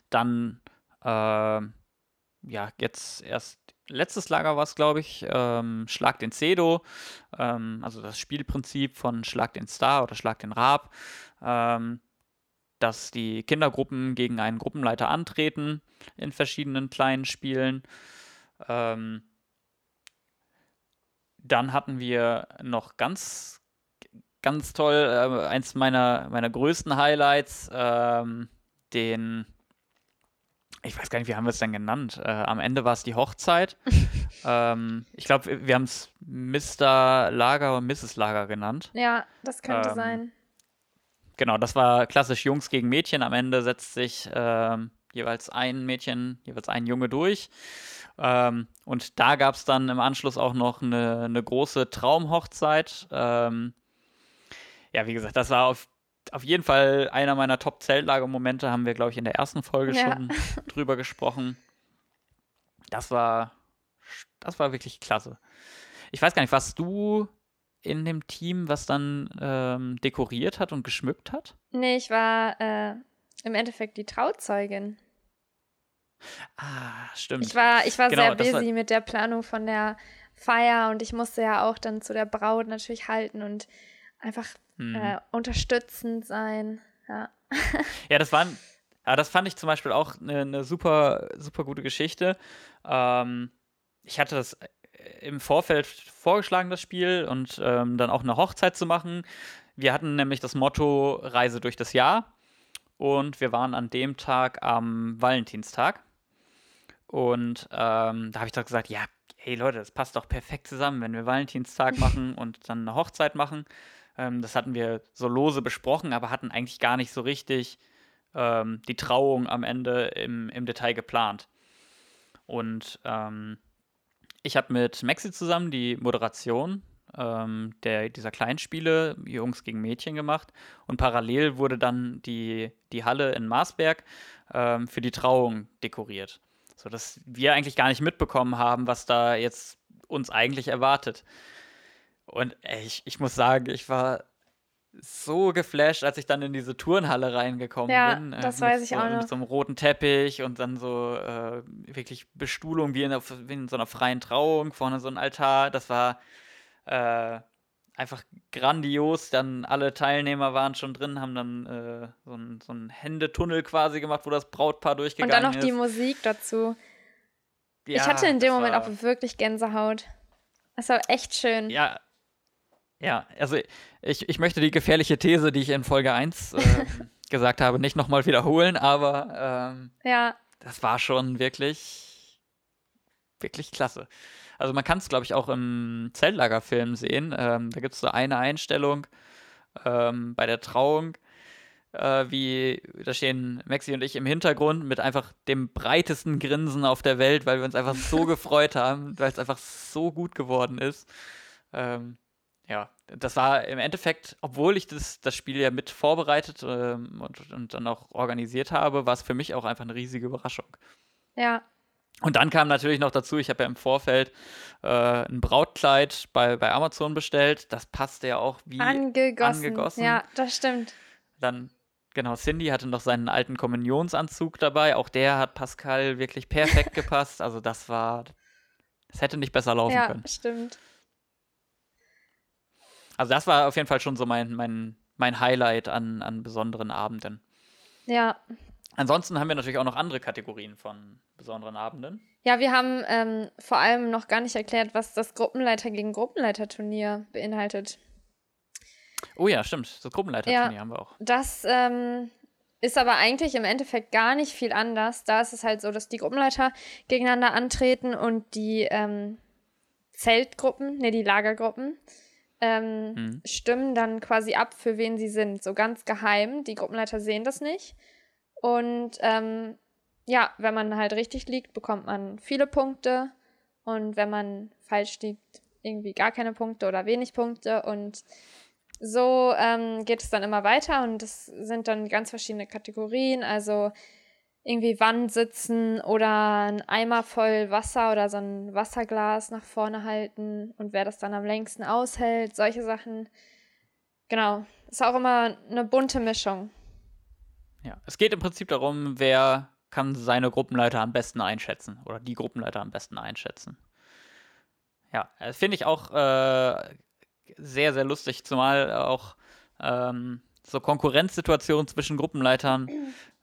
Dann, äh, ja, jetzt erst letztes Lager war es, glaube ich, ähm, Schlag den Cedo, ähm, also das Spielprinzip von Schlag den Star oder Schlag den Rab, ähm, dass die Kindergruppen gegen einen Gruppenleiter antreten in verschiedenen kleinen Spielen. Ähm, dann hatten wir noch ganz, ganz toll, äh, eins meiner, meiner größten Highlights, ähm, den ich weiß gar nicht, wie haben wir es denn genannt? Äh, am Ende war es die Hochzeit. ähm, ich glaube, wir haben es Mr. Lager und Mrs. Lager genannt. Ja, das könnte ähm, sein. Genau, das war klassisch Jungs gegen Mädchen. Am Ende setzt sich ähm, jeweils ein Mädchen, jeweils ein Junge durch. Ähm, und da gab es dann im Anschluss auch noch eine, eine große Traumhochzeit. Ähm, ja, wie gesagt, das war auf auf jeden Fall einer meiner Top-Zeltlager-Momente, haben wir, glaube ich, in der ersten Folge ja. schon drüber gesprochen. Das war, das war wirklich klasse. Ich weiß gar nicht, warst du in dem Team, was dann ähm, dekoriert hat und geschmückt hat? Nee, ich war äh, im Endeffekt die Trauzeugin. Ah, stimmt. Ich war, ich war genau, sehr busy war... mit der Planung von der Feier und ich musste ja auch dann zu der Braut natürlich halten und einfach mhm. äh, unterstützend sein. Ja. ja, das waren, ja, das fand ich zum Beispiel auch eine, eine super, super gute Geschichte. Ähm, ich hatte das äh, im Vorfeld vorgeschlagen, das Spiel, und ähm, dann auch eine Hochzeit zu machen. Wir hatten nämlich das Motto Reise durch das Jahr und wir waren an dem Tag am Valentinstag. Und ähm, da habe ich doch gesagt, ja, hey Leute, das passt doch perfekt zusammen, wenn wir Valentinstag machen und dann eine Hochzeit machen. Ähm, das hatten wir so lose besprochen, aber hatten eigentlich gar nicht so richtig ähm, die Trauung am Ende im, im Detail geplant. Und ähm, ich habe mit Maxi zusammen die Moderation ähm, der, dieser Kleinspiele Jungs gegen Mädchen gemacht und parallel wurde dann die, die Halle in Marsberg ähm, für die Trauung dekoriert. Sodass wir eigentlich gar nicht mitbekommen haben, was da jetzt uns eigentlich erwartet. Und ey, ich, ich muss sagen, ich war so geflasht, als ich dann in diese Turnhalle reingekommen ja, bin. Äh, das weiß ich so, auch noch. Mit so einem roten Teppich und dann so äh, wirklich Bestuhlung wie in, wie in, so einer freien Trauung, vorne so ein Altar. Das war äh, einfach grandios. Dann alle Teilnehmer waren schon drin, haben dann äh, so, ein, so einen Händetunnel quasi gemacht, wo das Brautpaar durchgegangen ist. Und dann noch ist. die Musik dazu. Ja, ich hatte in dem Moment auch wirklich Gänsehaut. Das war echt schön. Ja, ja, also ich, ich möchte die gefährliche These, die ich in Folge 1 äh, gesagt habe, nicht nochmal wiederholen, aber ähm, ja. das war schon wirklich, wirklich klasse. Also man kann es, glaube ich, auch im Zeltlagerfilm sehen. Ähm, da gibt es so eine Einstellung ähm, bei der Trauung, äh, wie da stehen Maxi und ich im Hintergrund mit einfach dem breitesten Grinsen auf der Welt, weil wir uns einfach so gefreut haben, weil es einfach so gut geworden ist. Ähm, ja, das war im Endeffekt, obwohl ich das, das Spiel ja mit vorbereitet ähm, und, und dann auch organisiert habe, war es für mich auch einfach eine riesige Überraschung. Ja. Und dann kam natürlich noch dazu, ich habe ja im Vorfeld äh, ein Brautkleid bei, bei Amazon bestellt. Das passte ja auch wie Angegossen. angegossen. Ja, das stimmt. Dann, genau, Cindy hatte noch seinen alten Kommunionsanzug dabei. Auch der hat Pascal wirklich perfekt gepasst. Also das war, das hätte nicht besser laufen Ja, können. stimmt. Also das war auf jeden Fall schon so mein, mein, mein Highlight an, an besonderen Abenden. Ja. Ansonsten haben wir natürlich auch noch andere Kategorien von besonderen Abenden. Ja, wir haben ähm, vor allem noch gar nicht erklärt, was das Gruppenleiter gegen Gruppenleiter-Turnier beinhaltet. Oh ja, stimmt. Das Gruppenleiterturnier haben wir auch. Das ähm, ist aber eigentlich im Endeffekt gar nicht viel anders. Da ist es halt so, dass die Gruppenleiter gegeneinander antreten und die ähm, Zeltgruppen, ne, die Lagergruppen, ähm, Mhm. stimmen dann quasi ab, für wen sie sind. So ganz geheim. Die Gruppenleiter sehen das nicht. Und ähm, ja, wenn man halt richtig liegt, bekommt man viele Punkte. Und wenn man falsch liegt, irgendwie gar keine Punkte oder wenig Punkte. Und so ähm, geht es dann immer weiter. Und es sind dann ganz verschiedene Kategorien. Also irgendwie Wand sitzen oder ein Eimer voll Wasser oder so ein Wasserglas nach vorne halten und wer das dann am längsten aushält, solche Sachen. Genau. Ist auch immer eine bunte Mischung. Ja. Es geht im Prinzip darum, wer kann seine Gruppenleiter am besten einschätzen oder die Gruppenleiter am besten einschätzen. Ja, das finde ich auch äh, sehr, sehr lustig, zumal auch ähm, so Konkurrenzsituationen zwischen Gruppenleitern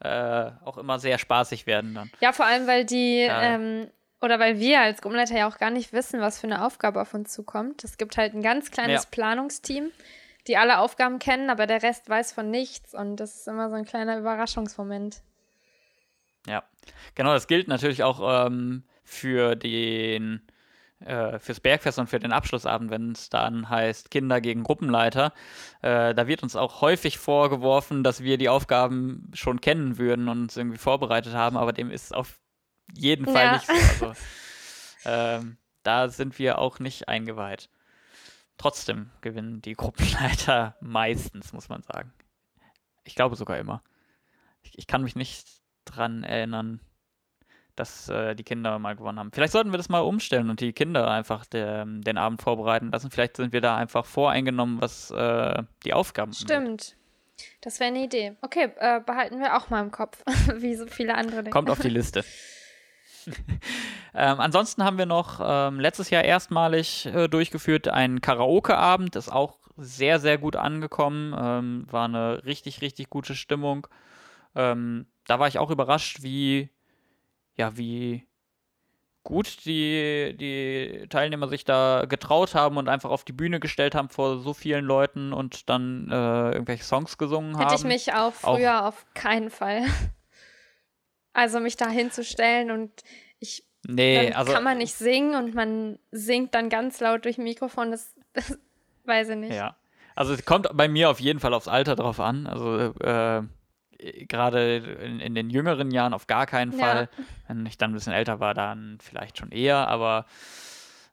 äh, auch immer sehr spaßig werden dann. Ja, vor allem, weil die, Ja. ähm, oder weil wir als Gruppenleiter ja auch gar nicht wissen, was für eine Aufgabe auf uns zukommt. Es gibt halt ein ganz kleines Ja. Planungsteam, die alle Aufgaben kennen, aber der Rest weiß von nichts und das ist immer so ein kleiner Überraschungsmoment. Ja, genau, das gilt natürlich auch ähm, für den äh, fürs Bergfest und für den Abschlussabend, wenn es dann heißt Kinder gegen Gruppenleiter. Äh, da wird uns auch häufig vorgeworfen, dass wir die Aufgaben schon kennen würden und uns irgendwie vorbereitet haben, aber dem ist auf jeden Fall Ja. nicht so. Also, ähm, da sind wir auch nicht eingeweiht. Trotzdem gewinnen die Gruppenleiter meistens, muss man sagen. Ich glaube sogar immer. Ich, ich kann mich nicht dran erinnern, dass äh, die Kinder mal gewonnen haben. Vielleicht sollten wir das mal umstellen und die Kinder einfach der, den Abend vorbereiten lassen. Vielleicht sind wir da einfach voreingenommen, was äh, die Aufgaben angeht. Stimmt. Das wäre eine Idee. Okay, äh, behalten wir auch mal im Kopf, wie so viele andere Dinge. Kommt auf die Liste. ähm, ansonsten haben wir noch ähm, letztes Jahr erstmalig äh, durchgeführt einen Karaoke-Abend. Ist auch sehr, sehr gut angekommen. Ähm, war eine richtig, richtig gute Stimmung. Ähm, da war ich auch überrascht, wie, ja, wie gut die, die Teilnehmer sich da getraut haben und einfach auf die Bühne gestellt haben vor so vielen Leuten und dann äh, irgendwelche Songs gesungen haben. Hätte ich mich auch Auch- früher auf keinen Fall. Also mich da hinzustellen und ich nee, also kann man nicht singen und man singt dann ganz laut durch Mikrofon, das, das weiß ich nicht. Ja. Also es kommt bei mir auf jeden Fall aufs Alter drauf an. Also äh, gerade in, in den jüngeren Jahren auf gar keinen Ja. Fall. Wenn ich dann ein bisschen älter war, dann vielleicht schon eher, aber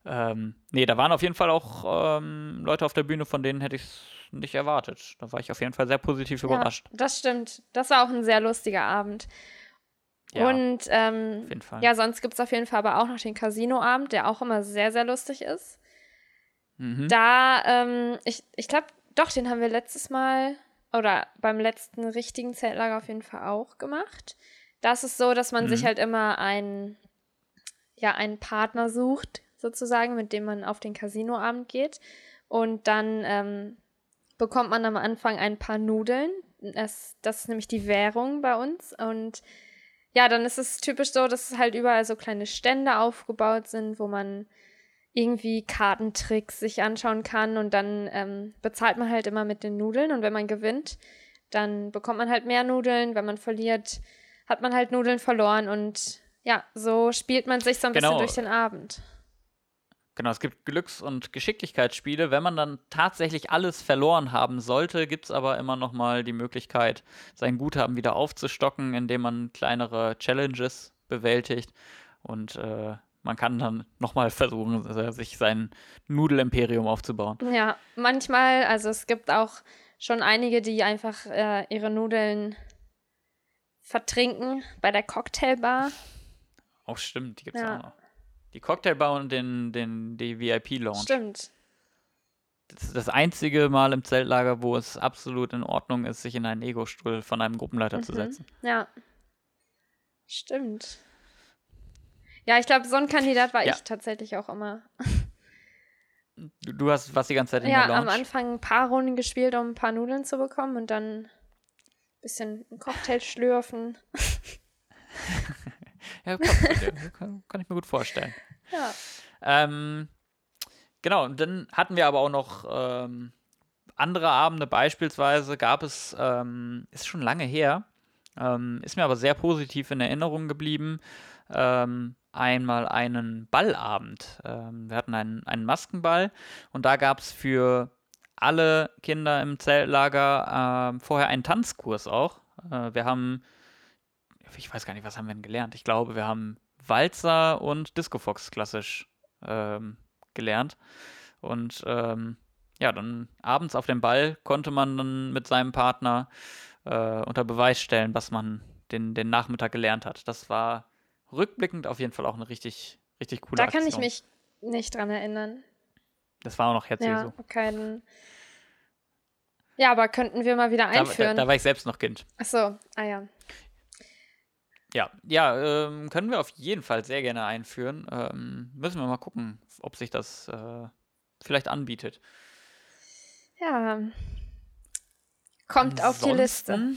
ähm, nee, da waren auf jeden Fall auch ähm, Leute auf der Bühne, von denen hätte ich es nicht erwartet. Da war ich auf jeden Fall sehr positiv überrascht. Ja, das stimmt. Das war auch ein sehr lustiger Abend. Ja, und ähm, auf jeden Fall. ja, sonst gibt es auf jeden Fall aber auch noch den Casinoabend, der auch immer sehr, sehr lustig ist. Mhm. Da, ähm, ich, ich glaube, doch, den haben wir letztes Mal oder beim letzten richtigen Zeltlager auf jeden Fall auch gemacht. Da ist so, dass man sich Mhm. halt immer einen, ja, einen Partner sucht, sozusagen, mit dem man auf den Casinoabend geht. Und dann ähm, bekommt man am Anfang ein paar Nudeln. Das, das ist nämlich die Währung bei uns. Und ja, dann ist es typisch so, dass halt überall so kleine Stände aufgebaut sind, wo man irgendwie Kartentricks sich anschauen kann und dann ähm, bezahlt man halt immer mit den Nudeln und wenn man gewinnt, dann bekommt man halt mehr Nudeln. Wenn man verliert, hat man halt Nudeln verloren und ja, so spielt man sich so ein Genau. bisschen durch den Abend. Genau, es gibt Glücks- und Geschicklichkeitsspiele. Wenn man dann tatsächlich alles verloren haben sollte, gibt es aber immer noch mal die Möglichkeit, sein Guthaben wieder aufzustocken, indem man kleinere Challenges bewältigt. Und äh, man kann dann nochmal versuchen, äh, sich sein Nudelimperium aufzubauen. Ja, manchmal, also es gibt auch schon einige, die einfach äh, ihre Nudeln vertrinken bei der Cocktailbar. Oh, stimmt, die gibt es Ja. auch noch. Die Cocktailbar und den, den, die VIP-Lounge. Stimmt. Das ist das einzige Mal im Zeltlager, wo es absolut in Ordnung ist, sich in einen Ego-Stuhl von einem Gruppenleiter zu Mhm. setzen. Ja. Stimmt. Ja, ich glaube, so ein Kandidat war Ja. ich tatsächlich auch immer. Du, du hast was die ganze Zeit in ja, der am Lounge. Anfang ein paar Runden gespielt, um ein paar Nudeln zu bekommen und dann ein bisschen einen Cocktail schlürfen. Ja, kann, kann, kann ich mir gut vorstellen. Ja. Ähm, genau, und dann hatten wir aber auch noch ähm, andere Abende, beispielsweise gab es, ähm, ist schon lange her, ähm, ist mir aber sehr positiv in Erinnerung geblieben, ähm, einmal einen Ballabend. Ähm, wir hatten einen, einen Maskenball und da gab es für alle Kinder im Zeltlager ähm, vorher einen Tanzkurs auch. Äh, wir haben, ich weiß gar nicht, was haben wir denn gelernt? Ich glaube, wir haben Walzer und Disco Fox klassisch ähm, gelernt. Und ähm, ja, dann abends auf dem Ball konnte man dann mit seinem Partner äh, unter Beweis stellen, was man den, den Nachmittag gelernt hat. Das war rückblickend auf jeden Fall auch eine richtig, richtig coole Da Aktion. kann ich mich nicht dran erinnern. Das war auch noch jetzt Ja, so. Dann ja, aber könnten wir mal wieder Da, da, einführen. da war ich selbst noch Kind. Ach so, ah ja. Ja, ja, ähm, können wir auf jeden Fall sehr gerne einführen. Ähm, müssen wir mal gucken, ob sich das äh, vielleicht anbietet. Ja. Kommt auf die Liste.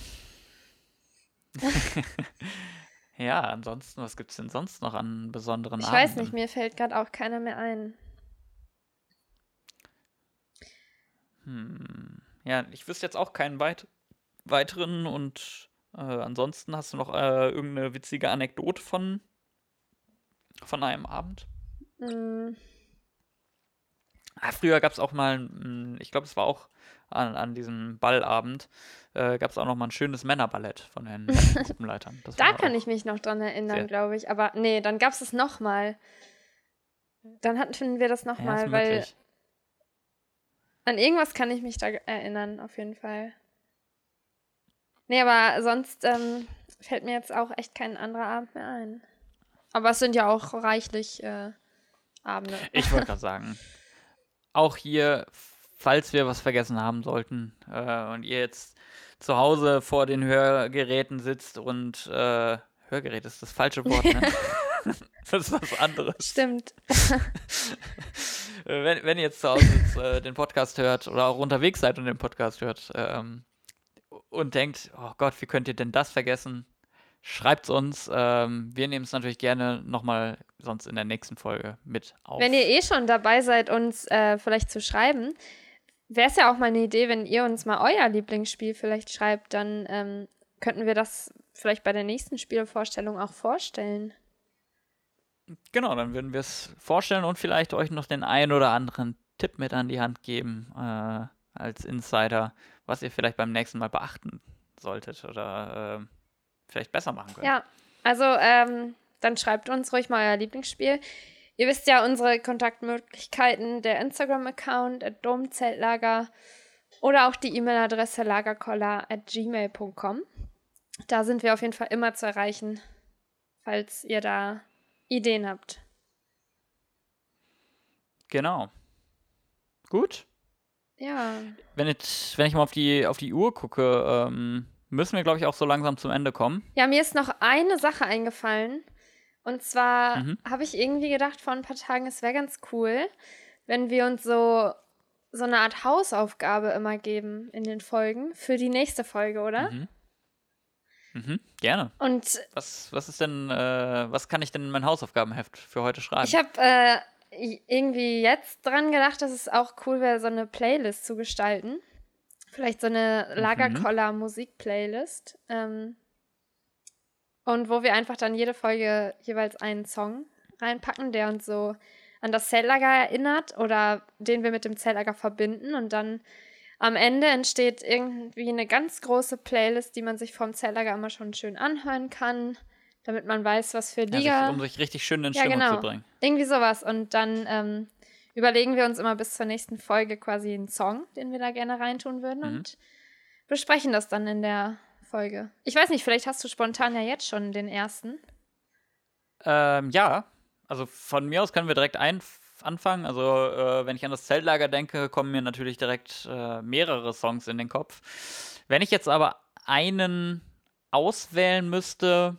Ja, ansonsten, was gibt es denn sonst noch an besonderen Ich Abenden? weiß nicht, mir fällt gerade auch keiner mehr ein. Hm. Ja, ich wüsste jetzt auch keinen weit weiteren und äh, ansonsten hast du noch äh, irgendeine witzige Anekdote von, von einem Abend? Hm, Ah, früher gab es auch mal, mm, ich glaube, es war auch an, an diesem Ballabend, äh, gab es auch noch mal ein schönes Männerballett von den Gruppenleitern. Da kann ich mich noch dran erinnern, glaube ich. Aber nee, dann gab es es nochmal. Dann hatten, finden wir das Ja, nochmal, ist weil möglich. an irgendwas kann ich mich da erinnern, auf jeden Fall. Nee, aber sonst ähm, fällt mir jetzt auch echt kein anderer Abend mehr ein. Aber es sind ja auch reichlich äh, Abende. Ich wollte gerade sagen, auch hier, falls wir was vergessen haben sollten äh, und ihr jetzt zu Hause vor den Hörgeräten sitzt und äh, Hörgerät ist das falsche Wort, ne? das ist was anderes. Stimmt. Wenn, wenn ihr jetzt zu Hause sitzt, äh, den Podcast hört oder auch unterwegs seid und den Podcast hört ähm, und denkt, oh Gott, wie könnt ihr denn das vergessen? Schreibt's uns. Ähm, wir nehmen es natürlich gerne nochmal sonst in der nächsten Folge mit auf. Wenn ihr eh schon dabei seid, uns äh, vielleicht zu schreiben, wäre es ja auch mal eine Idee, wenn ihr uns mal euer Lieblingsspiel vielleicht schreibt, dann ähm, könnten wir das vielleicht bei der nächsten Spielvorstellung auch vorstellen. Genau, dann würden wir es vorstellen und vielleicht euch noch den einen oder anderen Tipp mit an die Hand geben äh, als Insider, was ihr vielleicht beim nächsten Mal beachten solltet oder äh, vielleicht besser machen könnt. Ja, also ähm, dann schreibt uns ruhig mal euer Lieblingsspiel. Ihr wisst ja unsere Kontaktmöglichkeiten, der Instagram-Account, at Domzeltlager oder auch die E-Mail-Adresse lagerkoller at gmail.com. Da sind wir auf jeden Fall immer zu erreichen, falls ihr da Ideen habt. Genau. Gut. Ja, Wenn, jetzt, wenn ich mal auf die, auf die Uhr gucke, ähm, müssen wir, glaube ich, auch so langsam zum Ende kommen. Ja, mir ist noch eine Sache eingefallen. Und zwar Mhm. habe ich irgendwie gedacht vor ein paar Tagen, es wäre ganz cool, wenn wir uns so, so eine Art Hausaufgabe immer geben in den Folgen für die nächste Folge, oder? Mhm. Mhm, gerne. Und Was, was ist denn, äh, was kann ich denn in mein Hausaufgabenheft für heute schreiben? ich habe äh, irgendwie jetzt dran gedacht, dass es auch cool wäre, so eine Playlist zu gestalten. Vielleicht so eine Mhm. Lagerkoller-Musik-Playlist. Ähm, und wo wir einfach dann jede Folge jeweils einen Song reinpacken, der uns so an das Zeltlager erinnert oder den wir mit dem Zeltlager verbinden. Und dann am Ende entsteht irgendwie eine ganz große Playlist, die man sich vom Zeltlager immer schon schön anhören kann. damit man weiß, was für Ja, Liga. sich, um sich richtig schön in Ja, Stimmung genau. zu bringen. Irgendwie sowas. Und dann ähm, überlegen wir uns immer bis zur nächsten Folge quasi einen Song, den wir da gerne reintun würden Mhm. und besprechen das dann in der Folge. Ich weiß nicht, vielleicht hast du spontan ja jetzt schon den ersten. Ähm, ja, also von mir aus können wir direkt ein anfangen. Also, äh, wenn ich an das Zeltlager denke, kommen mir natürlich direkt äh, mehrere Songs in den Kopf. Wenn ich jetzt aber einen auswählen müsste,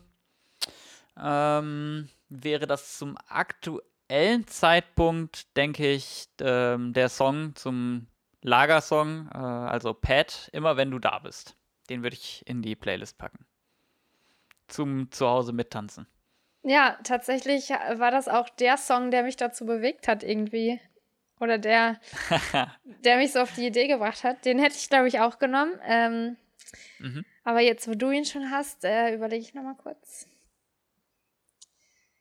ähm, wäre das zum aktuellen Zeitpunkt, denke ich, ähm, der Song zum Lagersong, äh, also Pat, immer wenn du da bist. Den würde ich in die Playlist packen. Zum Zuhause mittanzen. Ja, tatsächlich war das auch der Song, der mich dazu bewegt hat, irgendwie. Oder der, der mich so auf die Idee gebracht hat. Den hätte ich, glaube ich, auch genommen. Ähm, Mhm. aber jetzt, wo du ihn schon hast, äh, überlege ich nochmal kurz.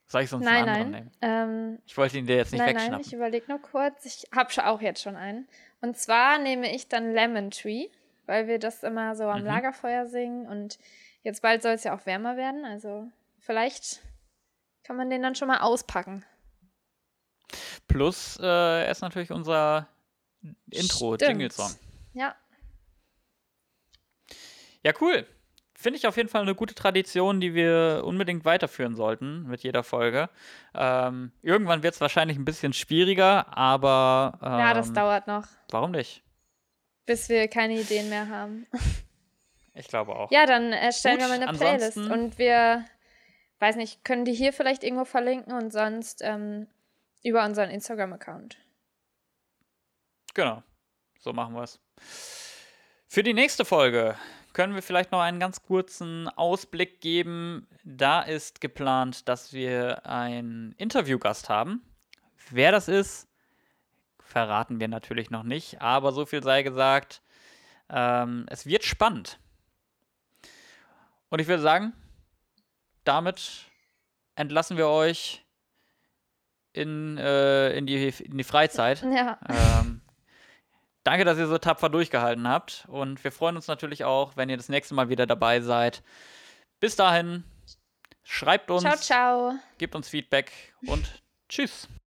Soll ich sonst nein, einen anderen nein. nehmen? Ähm, Ich wollte ihn dir jetzt nicht nein, nein, wegschnappen. ich überlege nur kurz. Ich habe auch jetzt schon einen. Und zwar nehme ich dann Lemon Tree, weil wir das immer so am Mhm. Lagerfeuer singen. Und jetzt bald soll es ja auch wärmer werden. Also vielleicht kann man den dann schon mal auspacken. Plus, äh, er ist natürlich unser Intro-Jingle-Song. Ja, Ja, cool. Finde ich auf jeden Fall eine gute Tradition, die wir unbedingt weiterführen sollten mit jeder Folge. Ähm, irgendwann wird es wahrscheinlich ein bisschen schwieriger, aber ähm, ja, das dauert noch, warum nicht? Bis wir keine Ideen mehr haben. Ich glaube auch. Ja, dann erstellen Gut, wir mal eine Playlist. Und wir, weiß nicht, können die hier vielleicht irgendwo verlinken und sonst ähm, über unseren Instagram-Account. Genau. So machen wir es. Für die nächste Folge können wir vielleicht noch einen ganz kurzen Ausblick geben. Da ist geplant, dass wir einen Interviewgast haben. Wer das ist, verraten wir natürlich noch nicht, aber so viel sei gesagt, ähm, es wird spannend. Und ich würde sagen, damit entlassen wir euch in, äh, in, die, in die Freizeit. Ja, Ähm, danke, dass ihr so tapfer durchgehalten habt. Und wir freuen uns natürlich auch, wenn ihr das nächste Mal wieder dabei seid. Bis dahin, schreibt uns, ciao, ciao. gebt uns Feedback und tschüss.